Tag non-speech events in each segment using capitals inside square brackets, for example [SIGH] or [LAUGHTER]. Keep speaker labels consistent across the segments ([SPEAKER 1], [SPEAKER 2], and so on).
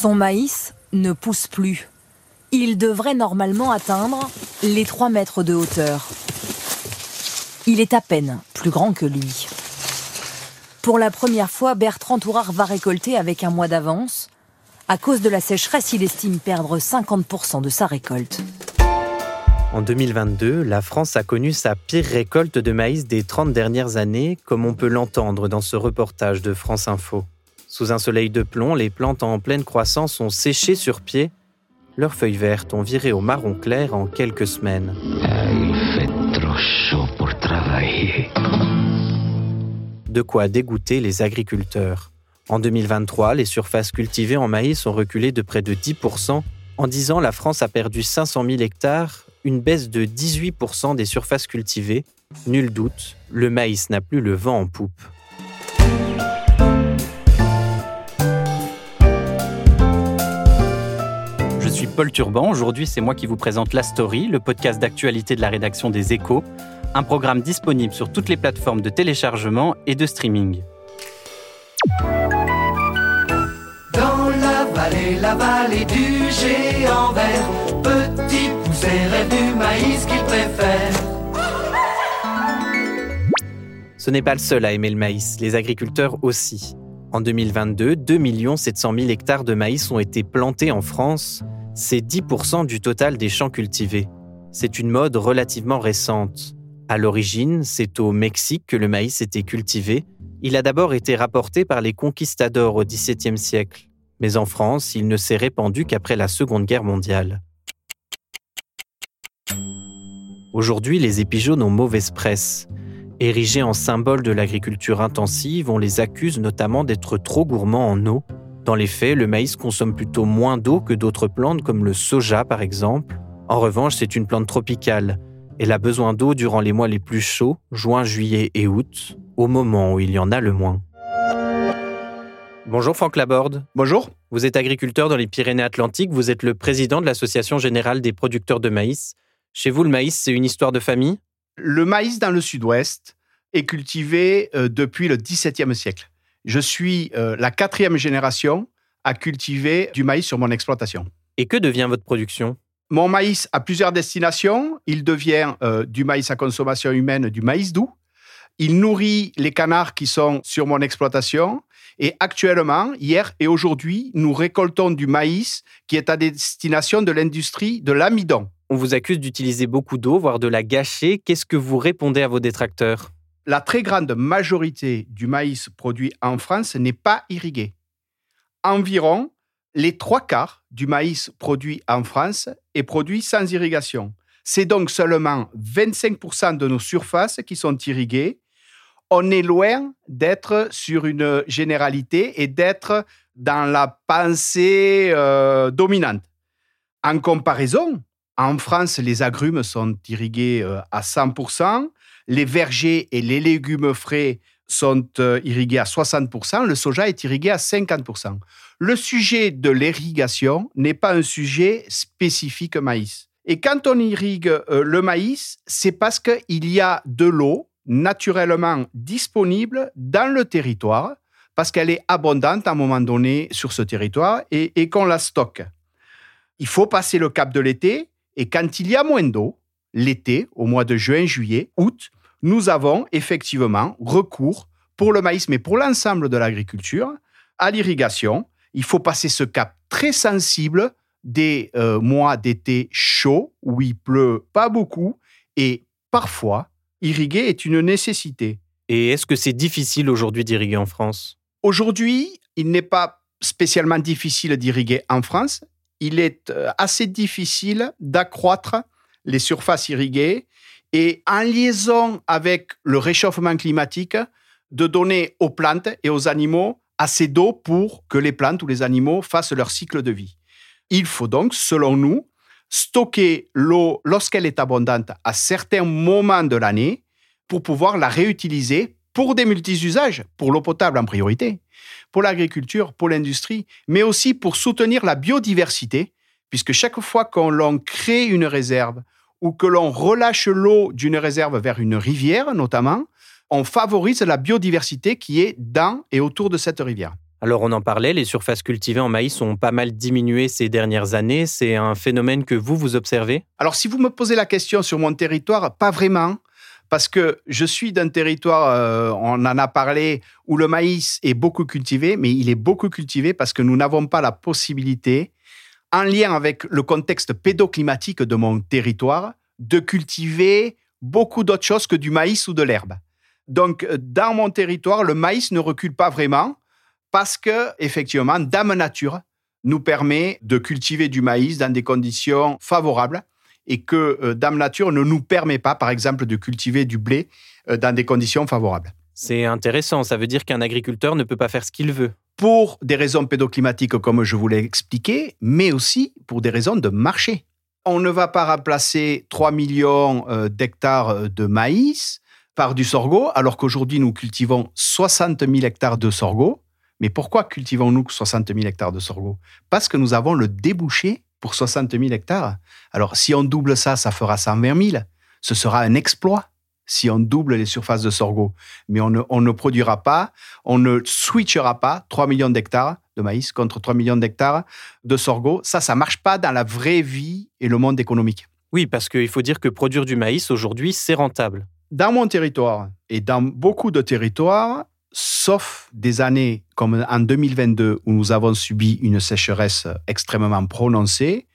[SPEAKER 1] Son maïs ne pousse plus. Il devrait normalement atteindre les 3 mètres de hauteur. Il est à peine plus grand que lui. Pour la première fois, Bertrand Tourard va récolter avec un mois d'avance. À cause de la sécheresse, il estime perdre 50% de sa récolte.
[SPEAKER 2] En 2022, la France a connu sa pire récolte de maïs des 30 dernières années, comme on peut l'entendre dans ce reportage de France Info. Sous un soleil de plomb, les plantes en pleine croissance ont séché sur pied. Leurs feuilles vertes ont viré au marron clair en quelques semaines.
[SPEAKER 3] Il fait trop chaud pour travailler.
[SPEAKER 2] De quoi dégoûter les agriculteurs. En 2023, les surfaces cultivées en maïs ont reculé de près de 10%. En 10 ans, la France a perdu 500 000 hectares, une baisse de 18% des surfaces cultivées. Nul doute, le maïs n'a plus le vent en poupe.
[SPEAKER 4] Suis Paul Turban. Aujourd'hui, c'est moi qui vous présente La Story, le podcast d'actualité de la rédaction des Échos, un programme disponible sur toutes les plateformes de téléchargement et de streaming.
[SPEAKER 5] Dans la vallée, la vallée du géant vert, petit rêve du maïs qu'il préfère.
[SPEAKER 2] Ce n'est pas le seul à aimer le maïs, les agriculteurs aussi. En 2022, 2 700 000 hectares de maïs ont été plantés en France. C'est 10% du total des champs cultivés. C'est une mode relativement récente. À l'origine, c'est au Mexique que le maïs était cultivé. Il a d'abord été rapporté par les conquistadors au XVIIe siècle. Mais en France, il ne s'est répandu qu'après la Seconde Guerre mondiale. Aujourd'hui, les épijaunes ont mauvaise presse. Érigés en symbole de l'agriculture intensive, on les accuse notamment d'être trop gourmands en eau. Dans les faits, le maïs consomme plutôt moins d'eau que d'autres plantes comme le soja par exemple. En revanche, c'est une plante tropicale. Elle a besoin d'eau durant les mois les plus chauds, juin, juillet et août, au moment où il y en a le moins. Bonjour Franck Laborde.
[SPEAKER 6] Bonjour.
[SPEAKER 2] Vous êtes agriculteur dans les Pyrénées-Atlantiques, vous êtes le président de l'Association générale des producteurs de maïs. Chez vous, le maïs, c'est une histoire de famille?
[SPEAKER 6] Le maïs dans le sud-ouest est cultivé euh, depuis le XVIIe siècle. Je suis euh, la quatrième génération à cultiver du maïs sur mon exploitation.
[SPEAKER 2] Et que devient votre production?
[SPEAKER 6] Mon maïs a plusieurs destinations. Il devient euh, du maïs à consommation humaine, du maïs doux. Il nourrit les canards qui sont sur mon exploitation. Et actuellement, hier et aujourd'hui, nous récoltons du maïs qui est à destination de l'industrie de l'amidon.
[SPEAKER 2] On vous accuse d'utiliser beaucoup d'eau, voire de la gâcher. Qu'est-ce que vous répondez à vos détracteurs?
[SPEAKER 6] La très grande majorité du maïs produit en France n'est pas irrigué. Environ les trois quarts du maïs produit en France est produit sans irrigation. C'est donc seulement 25% de nos surfaces qui sont irriguées. On est loin d'être sur une généralité et d'être dans la pensée euh, dominante. En comparaison, en France, les agrumes sont irrigués euh, à 100%, les vergers et les légumes frais sont euh, irrigués à 60%, le soja est irrigué à 50%. Le sujet de l'irrigation n'est pas un sujet spécifique maïs. Et quand on irrigue euh, le maïs, c'est parce qu'il y a de l'eau naturellement disponible dans le territoire, parce qu'elle est abondante à un moment donné sur ce territoire et, et qu'on la stocke. Il faut passer le cap de l'été, et quand il y a moins d'eau, l'été, au mois de juin, juillet, août, nous avons effectivement recours pour le maïs, mais pour l'ensemble de l'agriculture, à l'irrigation. Il faut passer ce cap très sensible des euh, mois d'été chauds où il pleut pas beaucoup et parfois irriguer est une nécessité.
[SPEAKER 2] Et est-ce que c'est difficile aujourd'hui d'irriguer en France?
[SPEAKER 6] Aujourd'hui, il n'est pas spécialement difficile d'irriguer en France. Il est euh, assez difficile d'accroître les surfaces irriguées et en liaison avec le réchauffement climatique, de donner aux plantes et aux animaux assez d'eau pour que les plantes ou les animaux fassent leur cycle de vie. Il faut donc, selon nous, stocker l'eau lorsqu'elle est abondante à certains moments de l'année pour pouvoir la réutiliser pour des multi-usages, pour l'eau potable en priorité, pour l'agriculture, pour l'industrie, mais aussi pour soutenir la biodiversité, puisque chaque fois qu'on l'on crée une réserve ou que l'on relâche l'eau d'une réserve vers une rivière notamment, on favorise la biodiversité qui est dans et autour de cette rivière.
[SPEAKER 2] Alors on en parlait, les surfaces cultivées en maïs ont pas mal diminué ces dernières années. C'est un phénomène que vous, vous observez?
[SPEAKER 6] Alors si vous me posez la question sur mon territoire, pas vraiment. Parce que je suis d'un territoire, euh, on en a parlé, où le maïs est beaucoup cultivé, mais il est beaucoup cultivé parce que nous n'avons pas la possibilité, en lien avec le contexte pédoclimatique de mon territoire, de cultiver beaucoup d'autres choses que du maïs ou de l'herbe. Donc, dans mon territoire, le maïs ne recule pas vraiment parce que, effectivement, Dame Nature nous permet de cultiver du maïs dans des conditions favorables et que euh, Dame Nature ne nous permet pas, par exemple, de cultiver du blé euh, dans des conditions favorables.
[SPEAKER 2] C'est intéressant, ça veut dire qu'un agriculteur ne peut pas faire ce qu'il veut.
[SPEAKER 6] Pour des raisons pédoclimatiques, comme je vous l'ai expliqué, mais aussi pour des raisons de marché. On ne va pas remplacer 3 millions euh, d'hectares de maïs par du sorgho, alors qu'aujourd'hui nous cultivons 60 000 hectares de sorgho. Mais pourquoi cultivons-nous 60 000 hectares de sorgho? Parce que nous avons le débouché pour 60 000 hectares. Alors, si on double ça, ça fera 120 000. Ce sera un exploit si on double les surfaces de sorgho. Mais on ne, produira pas, on ne switchera pas 3 millions d'hectares de maïs contre 3 millions d'hectares de sorgho. Ça, ça marche pas dans la vraie vie et le monde économique.
[SPEAKER 2] Oui, parce qu'il faut dire que produire du maïs aujourd'hui, c'est rentable.
[SPEAKER 6] Dans mon territoire et dans beaucoup de territoires, sauf des années comme en 2022 où nous avons subi une sécheresse extrêmement prononcée,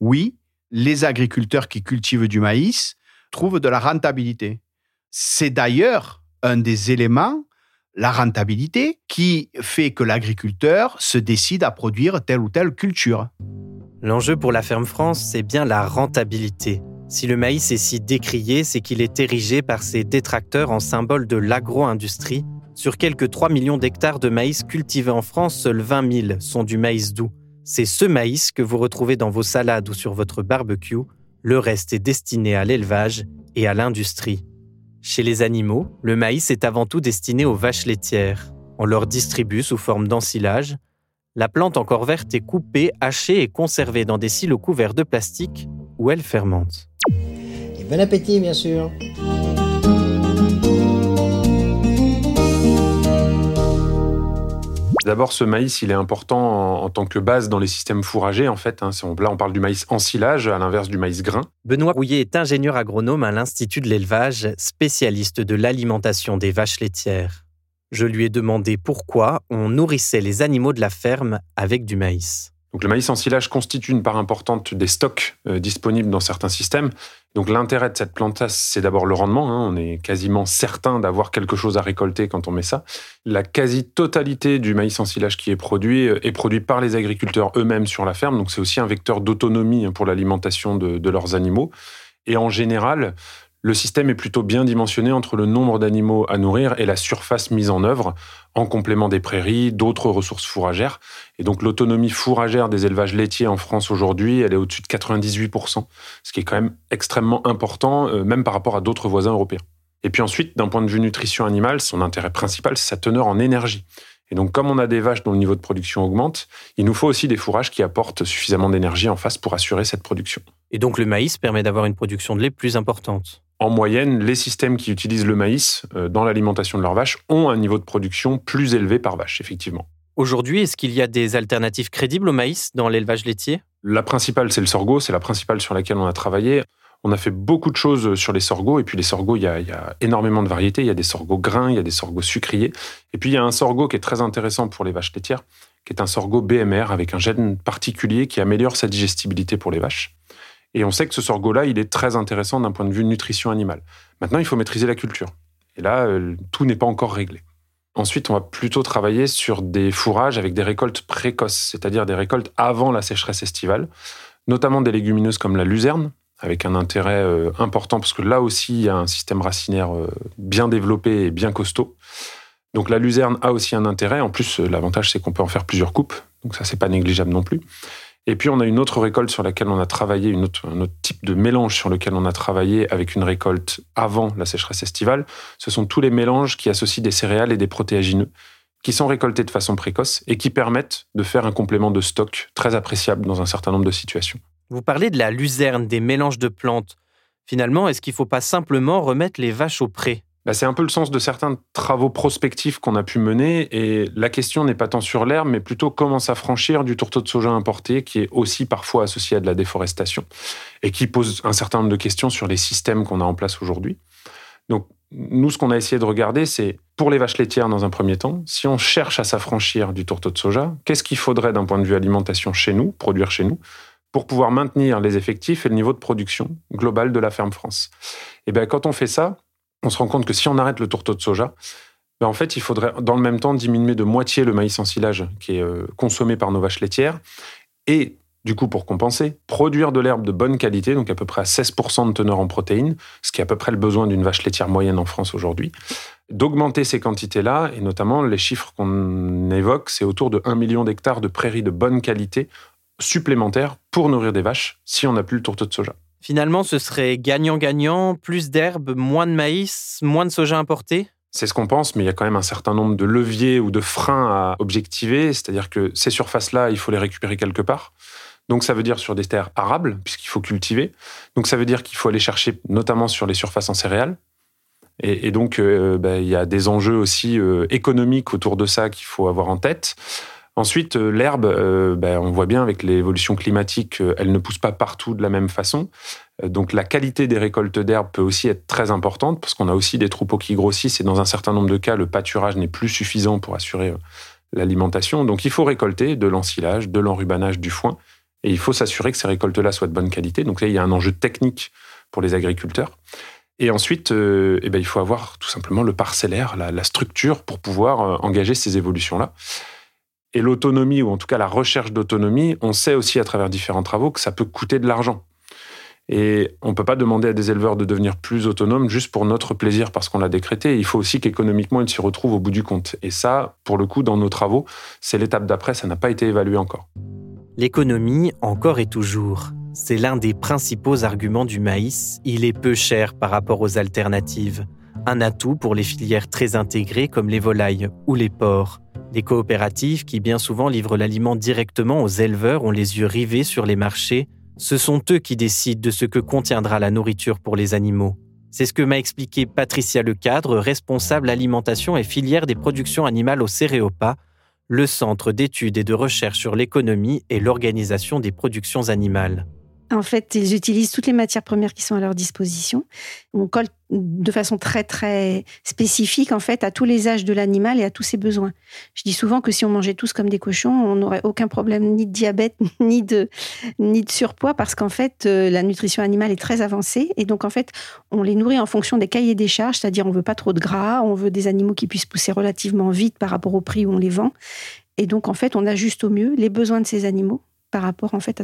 [SPEAKER 6] oui, les agriculteurs qui cultivent du maïs trouvent de la rentabilité. C'est d'ailleurs un des éléments, la rentabilité, qui fait que l'agriculteur se décide à produire telle ou telle culture.
[SPEAKER 2] L'enjeu pour la ferme France, c'est bien la rentabilité. Si le maïs est si décrié, c'est qu'il est érigé par ses détracteurs en symbole de l'agro-industrie sur quelques 3 millions d'hectares de maïs cultivés en France, seuls 20 000 sont du maïs doux. C'est ce maïs que vous retrouvez dans vos salades ou sur votre barbecue. Le reste est destiné à l'élevage et à l'industrie. Chez les animaux, le maïs est avant tout destiné aux vaches laitières. On leur distribue sous forme d'ensilage. La plante encore verte est coupée, hachée et conservée dans des silos couverts de plastique où elle fermente.
[SPEAKER 7] Et bon appétit, bien sûr.
[SPEAKER 8] D'abord, ce maïs, il est important en, tant que base dans les systèmes fourragers, en fait. Hein. là, on parle du maïs ensilage, à l'inverse du maïs grain.
[SPEAKER 2] Benoît Rouillet est ingénieur agronome à l'Institut de l'élevage, spécialiste de l'alimentation des vaches laitières. Je lui ai demandé pourquoi on nourrissait les animaux de la ferme avec du maïs.
[SPEAKER 8] Donc le maïs ensilage constitue une part importante des stocks euh, disponibles dans certains systèmes. Donc l'intérêt de cette plante c'est d'abord le rendement. Hein. On est quasiment certain d'avoir quelque chose à récolter quand on met ça. La quasi-totalité du maïs ensilage qui est produit euh, est produit par les agriculteurs eux-mêmes sur la ferme. Donc c'est aussi un vecteur d'autonomie hein, pour l'alimentation de leurs animaux. Et en général, le système est plutôt bien dimensionné entre le nombre d'animaux à nourrir et la surface mise en œuvre, en complément des prairies, d'autres ressources fourragères. Et donc l'autonomie fourragère des élevages laitiers en France aujourd'hui, elle est au-dessus de 98%, ce qui est quand même extrêmement important, euh, même par rapport à d'autres voisins européens. Et puis ensuite, d'un point de vue nutrition animale, son intérêt principal, c'est sa teneur en énergie. Et donc, comme on a des vaches dont le niveau de production augmente, il nous faut aussi des fourrages qui apportent suffisamment d'énergie en face pour assurer cette production.
[SPEAKER 2] Et donc, le maïs permet d'avoir une production de lait plus importante
[SPEAKER 8] en moyenne, les systèmes qui utilisent le maïs euh, dans l'alimentation de leurs vaches ont un niveau de production plus élevé par vache, effectivement.
[SPEAKER 2] Aujourd'hui, est-ce qu'il y a des alternatives crédibles au maïs dans l'élevage laitier?
[SPEAKER 8] La principale, c'est le sorgho, c'est la principale sur laquelle on a travaillé. On a fait beaucoup de choses sur les sorghos, et puis les sorghos, il y, a, énormément de variétés. Il y a des sorghos grains, il y a des sorghos sucriers. Et puis il y a un sorgho qui est très intéressant pour les vaches laitières, qui est un sorgho BMR avec un gène particulier qui améliore sa digestibilité pour les vaches. Et on sait que ce sorgho-là, il est très intéressant d'un point de vue nutrition animale. Maintenant, il faut maîtriser la culture. Et là, euh, tout n'est pas encore réglé. Ensuite, on va plutôt travailler sur des fourrages avec des récoltes précoces, c'est-à-dire des récoltes avant la sécheresse estivale, notamment des légumineuses comme la luzerne, avec un intérêt euh, important parce que là aussi, il y a un système racinaire euh, bien développé et bien costaud. Donc la luzerne a aussi un intérêt. En plus, l'avantage, c'est qu'on peut en faire plusieurs coupes. Donc ça, c'est pas négligeable non plus. Et puis, on a une autre récolte sur laquelle on a travaillé, un autre type de mélange sur lequel on a travaillé avec une récolte avant la sécheresse estivale. Ce sont tous les mélanges qui associent des céréales et des protéagineux qui sont récoltés de façon précoce et qui permettent de faire un complément de stock très appréciable dans un certain nombre de situations.
[SPEAKER 2] Vous parlez de la luzerne, des mélanges de plantes. Finalement, est-ce qu'il ne faut pas simplement remettre les vaches au pré?
[SPEAKER 8] Bah, c'est un peu le sens de certains travaux prospectifs qu'on a pu mener. Et la question n'est pas tant sur l'herbe, mais plutôt comment s'affranchir du tourteau de soja importé, qui est aussi parfois associé à de la déforestation, et qui pose un certain nombre de questions sur les systèmes qu'on a en place aujourd'hui. Donc, nous, ce qu'on a essayé de regarder, c'est pour les vaches laitières dans un premier temps, si on cherche à s'affranchir du tourteau de soja, qu'est-ce qu'il faudrait d'un point de vue alimentation chez nous, produire chez nous, pour pouvoir maintenir les effectifs et le niveau de production global de la ferme France? Et bien, quand on fait ça, on se rend compte que si on arrête le tourteau de soja, ben en fait, il faudrait dans le même temps diminuer de moitié le maïs en silage qui est euh, consommé par nos vaches laitières et du coup, pour compenser, produire de l'herbe de bonne qualité, donc à peu près à 16% de teneur en protéines, ce qui est à peu près le besoin d'une vache laitière moyenne en France aujourd'hui, d'augmenter ces quantités-là, et notamment les chiffres qu'on évoque, c'est autour de 1 million d'hectares de prairies de bonne qualité supplémentaires pour nourrir des vaches si on n'a plus le tourteau de soja.
[SPEAKER 2] Finalement, ce serait gagnant-gagnant, plus d'herbe, moins de maïs, moins de soja importé?
[SPEAKER 8] C'est ce qu'on pense, mais il y a quand même un certain nombre de leviers ou de freins à objectiver. C'est-à-dire que ces surfaces-là, il faut les récupérer quelque part. Donc ça veut dire sur des terres arables, puisqu'il faut cultiver. Donc ça veut dire qu'il faut aller chercher notamment sur les surfaces en céréales. Et, donc euh, ben, il y a des enjeux aussi euh, économiques autour de ça qu'il faut avoir en tête. Ensuite, euh, l'herbe, euh, ben, on voit bien avec l'évolution climatique, euh, elle ne pousse pas partout de la même façon. Donc la qualité des récoltes d'herbe peut aussi être très importante parce qu'on a aussi des troupeaux qui grossissent et dans un certain nombre de cas, le pâturage n'est plus suffisant pour assurer l'alimentation. Donc il faut récolter de l'ensilage, de l'enrubanage, du foin et il faut s'assurer que ces récoltes-là soient de bonne qualité. Donc là, il y a un enjeu technique pour les agriculteurs. Et ensuite, eh ben, il faut avoir tout simplement le parcellaire, la, la structure pour pouvoir engager ces évolutions-là. Et l'autonomie, ou en tout cas la recherche d'autonomie, on sait aussi à travers différents travaux que ça peut coûter de l'argent. Et on ne peut pas demander à des éleveurs de devenir plus autonomes juste pour notre plaisir parce qu'on l'a décrété. Il faut aussi qu'économiquement, ils s'y retrouvent au bout du compte. Et ça, pour le coup, dans nos travaux, c'est l'étape d'après, ça n'a pas été évalué encore.
[SPEAKER 2] L'économie, encore et toujours. C'est l'un des principaux arguments du maïs. Il est peu cher par rapport aux alternatives. Un atout pour les filières très intégrées comme les volailles ou les porcs. Les coopératives, qui bien souvent livrent l'aliment directement aux éleveurs, ont les yeux rivés sur les marchés. Ce sont eux qui décident de ce que contiendra la nourriture pour les animaux. C'est ce que m'a expliqué Patricia Lecadre, responsable alimentation et filière des productions animales au Céréopa, le centre d'études et de recherche sur l'économie et l'organisation des productions animales.
[SPEAKER 9] En fait, ils utilisent toutes les matières premières qui sont à leur disposition. On colle de façon très très spécifique en fait à tous les âges de l'animal et à tous ses besoins. Je dis souvent que si on mangeait tous comme des cochons, on n'aurait aucun problème ni de diabète [LAUGHS] ni de ni de surpoids parce qu'en fait euh, la nutrition animale est très avancée et donc en fait on les nourrit en fonction des cahiers des charges, c'est-à-dire on veut pas trop de gras, on veut des animaux qui puissent pousser relativement vite par rapport au prix où on les vend. Et donc en fait on ajuste au mieux les besoins de ces animaux par rapport en fait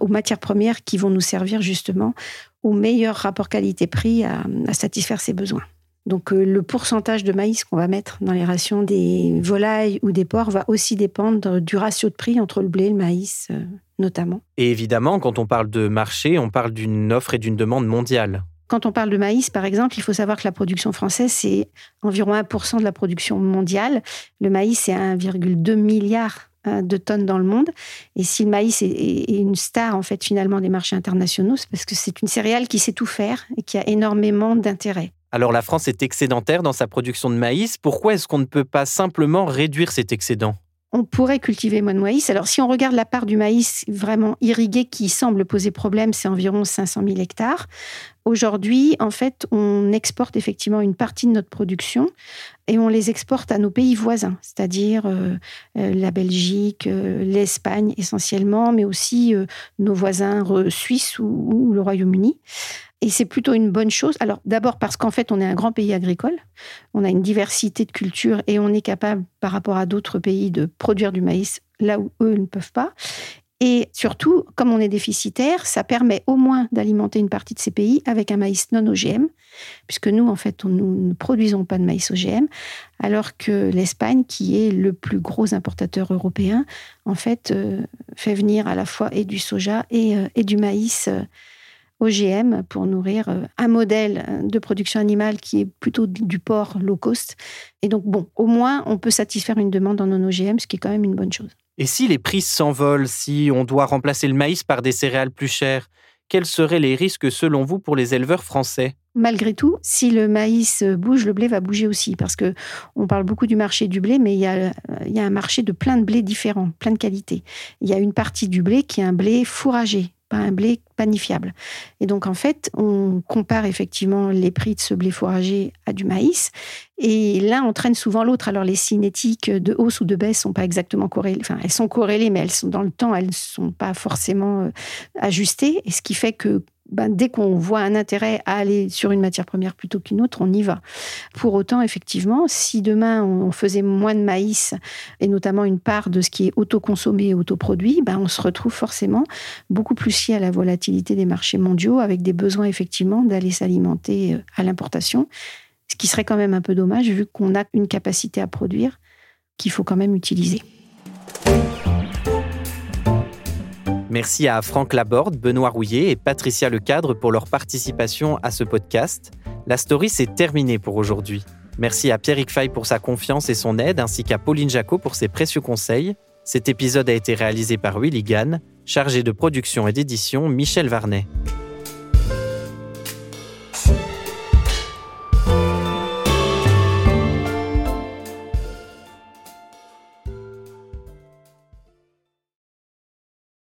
[SPEAKER 9] aux matières premières qui vont nous servir justement au meilleur rapport qualité-prix à, satisfaire ces besoins. Donc euh, le pourcentage de maïs qu'on va mettre dans les rations des volailles ou des porcs va aussi dépendre du ratio de prix entre le blé et le maïs euh, notamment.
[SPEAKER 2] Et évidemment, quand on parle de marché, on parle d'une offre et d'une demande mondiale.
[SPEAKER 9] Quand on parle de maïs, par exemple, il faut savoir que la production française, c'est environ 1% de la production mondiale. Le maïs, c'est 1,2 milliard de tonnes dans le monde. Et si le maïs est, une star, en fait, finalement, des marchés internationaux, c'est parce que c'est une céréale qui sait tout faire et qui a énormément d'intérêt.
[SPEAKER 2] Alors la France est excédentaire dans sa production de maïs. Pourquoi est-ce qu'on ne peut pas simplement réduire cet excédent?
[SPEAKER 9] On pourrait cultiver moins de maïs. Alors, si on regarde la part du maïs vraiment irrigué qui semble poser problème, c'est environ 500 000 hectares. Aujourd'hui, en fait, on exporte effectivement une partie de notre production et on les exporte à nos pays voisins, c'est-à-dire euh, euh, la Belgique, euh, l'Espagne essentiellement, mais aussi nos voisins suisses ou le Royaume-Uni. Et c'est plutôt une bonne chose. Alors d'abord parce qu'en fait, on est un grand pays agricole, on a une diversité de cultures et on est capable, par rapport à d'autres pays, de produire du maïs là où eux ne peuvent pas. Et surtout, comme on est déficitaire, ça permet au moins d'alimenter une partie de ces pays avec un maïs non OGM, puisque nous, en fait, nous ne produisons pas de maïs OGM, alors que l'Espagne, qui est le plus gros importateur européen, en fait, euh, fait venir à la fois et du soja et, euh, du maïs. Euh, OGM pour nourrir euh, un modèle de production animale qui est plutôt du porc low cost. Et donc, bon, au moins, on peut satisfaire une demande en non-OGM, ce qui est quand même une bonne chose.
[SPEAKER 2] Et si les prix s'envolent, si on doit remplacer le maïs par des céréales plus chères, quels seraient les risques selon vous pour les éleveurs français?
[SPEAKER 9] Malgré tout, si le maïs bouge, le blé va bouger aussi, parce que on parle beaucoup du marché du blé, mais il y, a, il y a un marché de plein de blés différents, plein de qualités. Il y a une partie du blé qui est un blé fourragé, un blé panifiable. Et donc, en fait, on compare effectivement les prix de ce blé fourragé à du maïs. Et l'un entraîne souvent l'autre. Alors, les cinétiques de hausse ou de baisse sont pas exactement corrélées. Enfin, elles sont corrélées, mais elles sont dans le temps, elles ne sont pas forcément euh, ajustées. Et ce qui fait que ben, dès qu'on voit un intérêt à aller sur une matière première plutôt qu'une autre, on y va. Pour autant, effectivement, si demain on faisait moins de maïs, et notamment une part de ce qui est autoconsommé et autoproduit, ben, on se retrouve forcément beaucoup plus lié à la volatilité des marchés mondiaux, avec des besoins effectivement d'aller s'alimenter euh, à l'importation, ce qui serait quand même un peu dommage vu qu'on a une capacité à produire qu'il faut quand même utiliser.
[SPEAKER 2] Merci à Franck Laborde, Benoît Rouillet et Patricia Lecadre pour leur participation à ce podcast. La story s'est terminée pour aujourd'hui. Merci à Pierrick Fay pour sa confiance et son aide, ainsi qu'à Pauline Jacot pour ses précieux conseils. Cet épisode a été réalisé par Willy Gann, chargé de production et d'édition Michel Varnet.